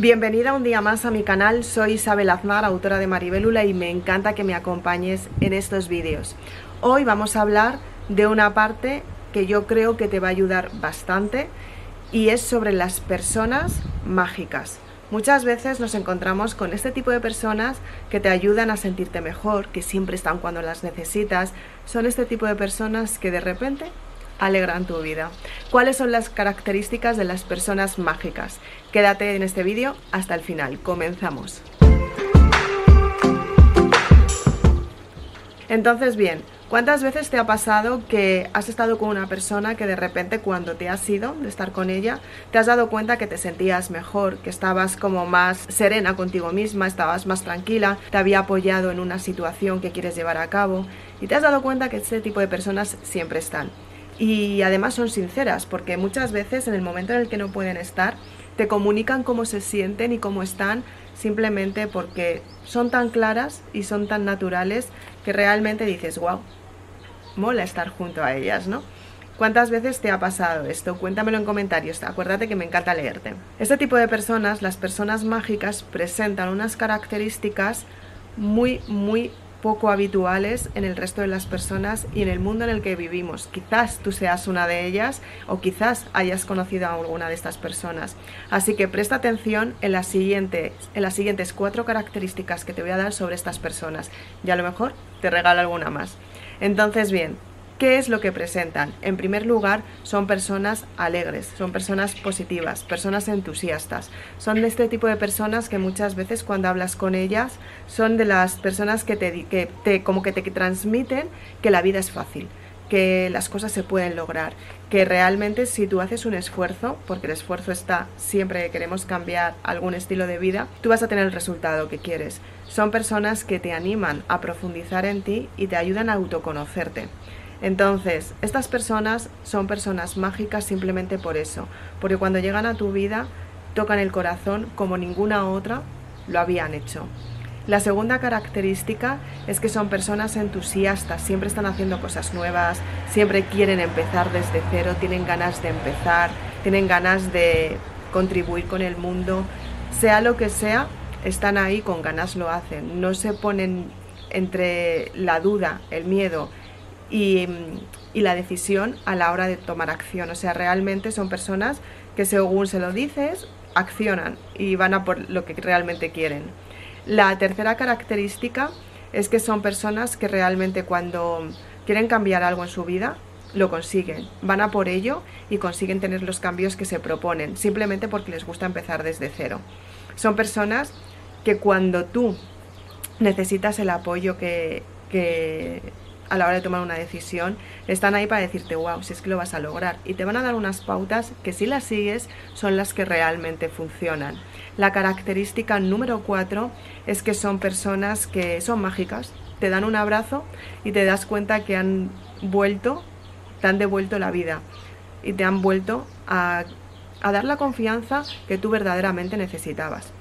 Bienvenida un día más a mi canal, soy Isabel Aznar, autora de Maribélula y me encanta que me acompañes en estos vídeos. Hoy vamos a hablar de una parte que yo creo que te va a ayudar bastante y es sobre las personas mágicas. Muchas veces nos encontramos con este tipo de personas que te ayudan a sentirte mejor, que siempre están cuando las necesitas. Son este tipo de personas que de repente alegran tu vida. ¿Cuáles son las características de las personas mágicas? Quédate en este vídeo hasta el final. Comenzamos. Entonces, bien, ¿cuántas veces te ha pasado que has estado con una persona que de repente cuando te has ido de estar con ella, te has dado cuenta que te sentías mejor, que estabas como más serena contigo misma, estabas más tranquila, te había apoyado en una situación que quieres llevar a cabo y te has dado cuenta que este tipo de personas siempre están? Y además son sinceras, porque muchas veces en el momento en el que no pueden estar, te comunican cómo se sienten y cómo están simplemente porque son tan claras y son tan naturales que realmente dices, wow, mola estar junto a ellas, ¿no? ¿Cuántas veces te ha pasado esto? Cuéntamelo en comentarios, acuérdate que me encanta leerte. Este tipo de personas, las personas mágicas, presentan unas características muy, muy poco habituales en el resto de las personas y en el mundo en el que vivimos. Quizás tú seas una de ellas o quizás hayas conocido a alguna de estas personas. Así que presta atención en las siguientes, en las siguientes cuatro características que te voy a dar sobre estas personas y a lo mejor te regalo alguna más. Entonces, bien, ¿Qué es lo que presentan? En primer lugar, son personas alegres, son personas positivas, personas entusiastas. Son de este tipo de personas que muchas veces cuando hablas con ellas son de las personas que te, que te como que te transmiten que la vida es fácil, que las cosas se pueden lograr, que realmente si tú haces un esfuerzo, porque el esfuerzo está siempre que queremos cambiar algún estilo de vida, tú vas a tener el resultado que quieres. Son personas que te animan a profundizar en ti y te ayudan a autoconocerte. Entonces, estas personas son personas mágicas simplemente por eso, porque cuando llegan a tu vida tocan el corazón como ninguna otra lo habían hecho. La segunda característica es que son personas entusiastas, siempre están haciendo cosas nuevas, siempre quieren empezar desde cero, tienen ganas de empezar, tienen ganas de contribuir con el mundo, sea lo que sea, están ahí con ganas lo hacen, no se ponen entre la duda, el miedo y, la decisión a la hora de tomar acción. O sea, realmente son personas que según se lo dices, accionan y van a por lo que realmente quieren. La tercera característica es que son personas que realmente cuando quieren cambiar algo en su vida, lo consiguen, van a por ello y consiguen tener los cambios que se proponen, simplemente porque les gusta empezar desde cero. Son personas que cuando tú necesitas el apoyo que, a la hora de tomar una decisión, están ahí para decirte, wow, si es que lo vas a lograr. Y te van a dar unas pautas que si las sigues son las que realmente funcionan. La característica número cuatro es que son personas que son mágicas, te dan un abrazo y te das cuenta que han vuelto, te han devuelto la vida y te han vuelto a, a dar la confianza que tú verdaderamente necesitabas.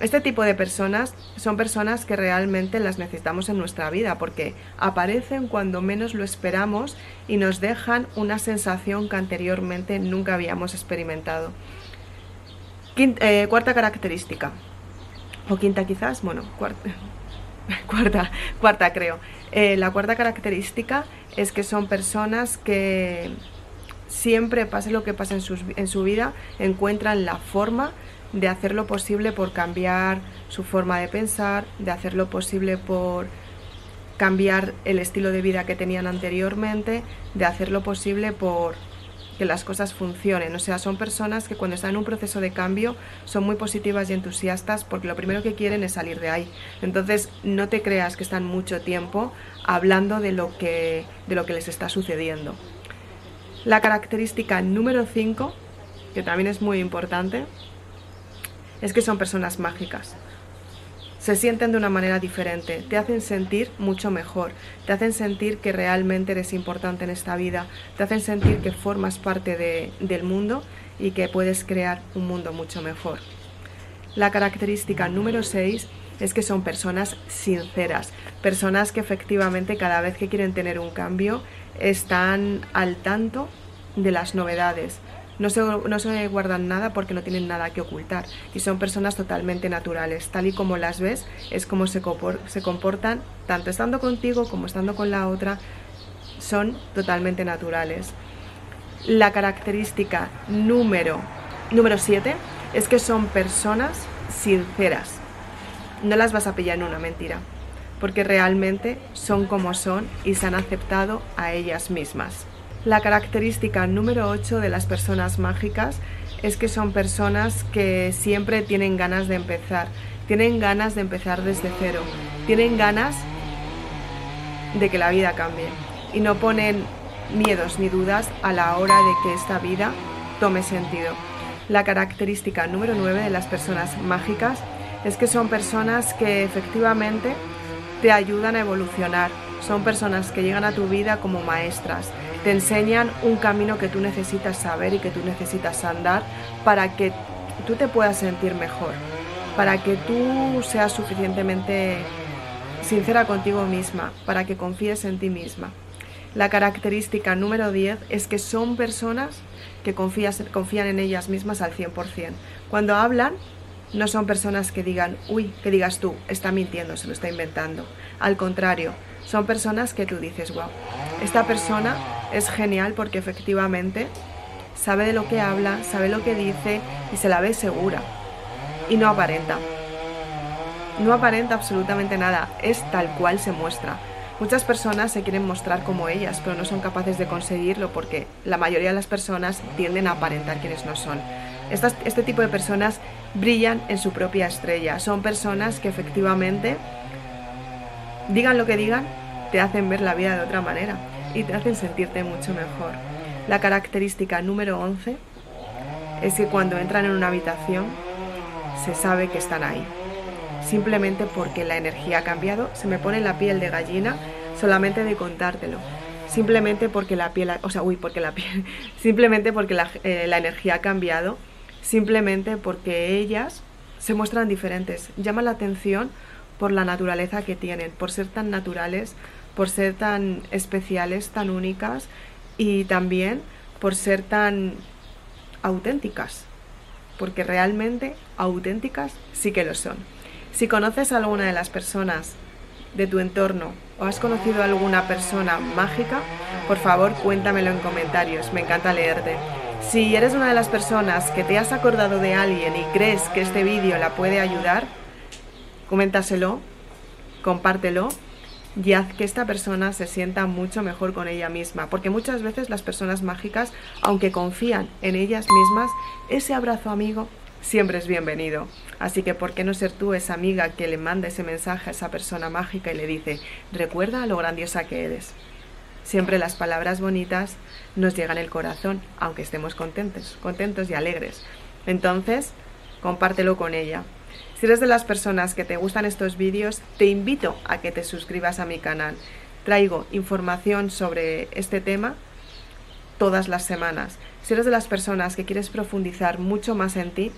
Este tipo de personas son personas que realmente las necesitamos en nuestra vida porque aparecen cuando menos lo esperamos y nos dejan una sensación que anteriormente nunca habíamos experimentado. Eh, cuarta característica, o quinta quizás, bueno, cuarta, cuarta, creo. Eh, la cuarta característica es que son personas que siempre, pase lo que pase en, en su vida, encuentran la forma de hacer lo posible por cambiar su forma de pensar, de hacer lo posible por cambiar el estilo de vida que tenían anteriormente, de hacer lo posible por que las cosas funcionen. O sea, son personas que cuando están en un proceso de cambio son muy positivas y entusiastas porque lo primero que quieren es salir de ahí. Entonces, no te creas que están mucho tiempo hablando de lo que, de lo que les está sucediendo. La característica número 5, que también es muy importante, es que son personas mágicas. Se sienten de una manera diferente, te hacen sentir mucho mejor, te hacen sentir que realmente eres importante en esta vida, te hacen sentir que formas parte del mundo y que puedes crear un mundo mucho mejor. La característica número 6 es que son personas sinceras, personas que efectivamente cada vez que quieren tener un cambio están al tanto de las novedades, No se, guardan nada porque no tienen nada que ocultar y son personas totalmente naturales. Tal y como las ves, es como se, comportan, tanto estando contigo como estando con la otra, son totalmente naturales. La característica número 7 es que son personas sinceras. No las vas a pillar en una mentira, porque realmente son como son y se han aceptado a ellas mismas. La característica número 8 de las personas mágicas es que son personas que siempre tienen ganas de empezar, tienen ganas de empezar desde cero, tienen ganas de que la vida cambie. Y no ponen miedos ni dudas a la hora de que esta vida tome sentido. La característica número 9 de las personas mágicas es que son personas que efectivamente te ayudan a evolucionar, son personas que llegan a tu vida como maestras, te enseñan un camino que tú necesitas saber y que tú necesitas andar para que tú te puedas sentir mejor, para que tú seas suficientemente sincera contigo misma, para que confíes en ti misma. La característica número 10 es que son personas que confían en ellas mismas al 100%. Cuando hablan, no son personas que digan, uy, que digas tú, está mintiendo, se lo está inventando. Al contrario, son personas que tú dices, wow, esta persona es genial porque efectivamente sabe de lo que habla, sabe lo que dice y se la ve segura. Y no aparenta. No aparenta absolutamente nada, es tal cual se muestra. Muchas personas se quieren mostrar como ellas, pero no son capaces de conseguirlo porque la mayoría de las personas tienden a aparentar quienes no son. este tipo de personas brillan en su propia estrella. Son personas que efectivamente, digan lo que digan, te hacen ver la vida de otra manera y te hacen sentirte mucho mejor. La característica número 11 es que cuando entran en una habitación se sabe que están ahí simplemente porque la energía ha cambiado, se me pone la piel de gallina solamente de contártelo. Simplemente porque la piel, o sea, uy, porque la piel, simplemente porque la, eh, la energía ha cambiado, simplemente porque ellas se muestran diferentes. Llama la atención por la naturaleza que tienen, por ser tan naturales, por ser tan especiales, tan únicas y también por ser tan auténticas, porque realmente auténticas sí que lo son. Si conoces a alguna de las personas de tu entorno o has conocido a alguna persona mágica, por favor cuéntamelo en comentarios, me encanta leerte. Si eres una de las personas que te has acordado de alguien y crees que este vídeo la puede ayudar, coméntaselo, compártelo y haz que esta persona se sienta mucho mejor con ella misma, porque muchas veces las personas mágicas, aunque confían en ellas mismas, ese abrazo amigo siempre es bienvenido. Así que, ¿por qué no ser tú esa amiga que le manda ese mensaje a esa persona mágica y le dice, recuerda lo grandiosa que eres? Siempre las palabras bonitas nos llegan al corazón, aunque estemos contentos, contentos y alegres. Entonces, compártelo con ella. Si eres de las personas que te gustan estos vídeos, te invito a que te suscribas a mi canal. Traigo información sobre este tema todas las semanas. Si eres de las personas que quieres profundizar mucho más en ti,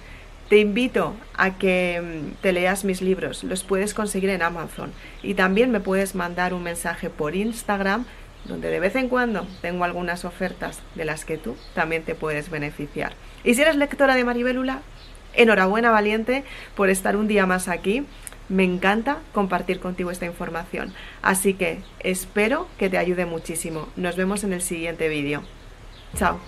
te invito a que mm, te leas mis libros, los puedes conseguir en Amazon y también me puedes mandar un mensaje por Instagram donde de vez en cuando tengo algunas ofertas de las que tú también te puedes beneficiar. Y si eres lectora de Maribelula, enhorabuena valiente por estar un día más aquí. Me encanta compartir contigo esta información. Así que espero que te ayude muchísimo. Nos vemos en el siguiente vídeo. Chao.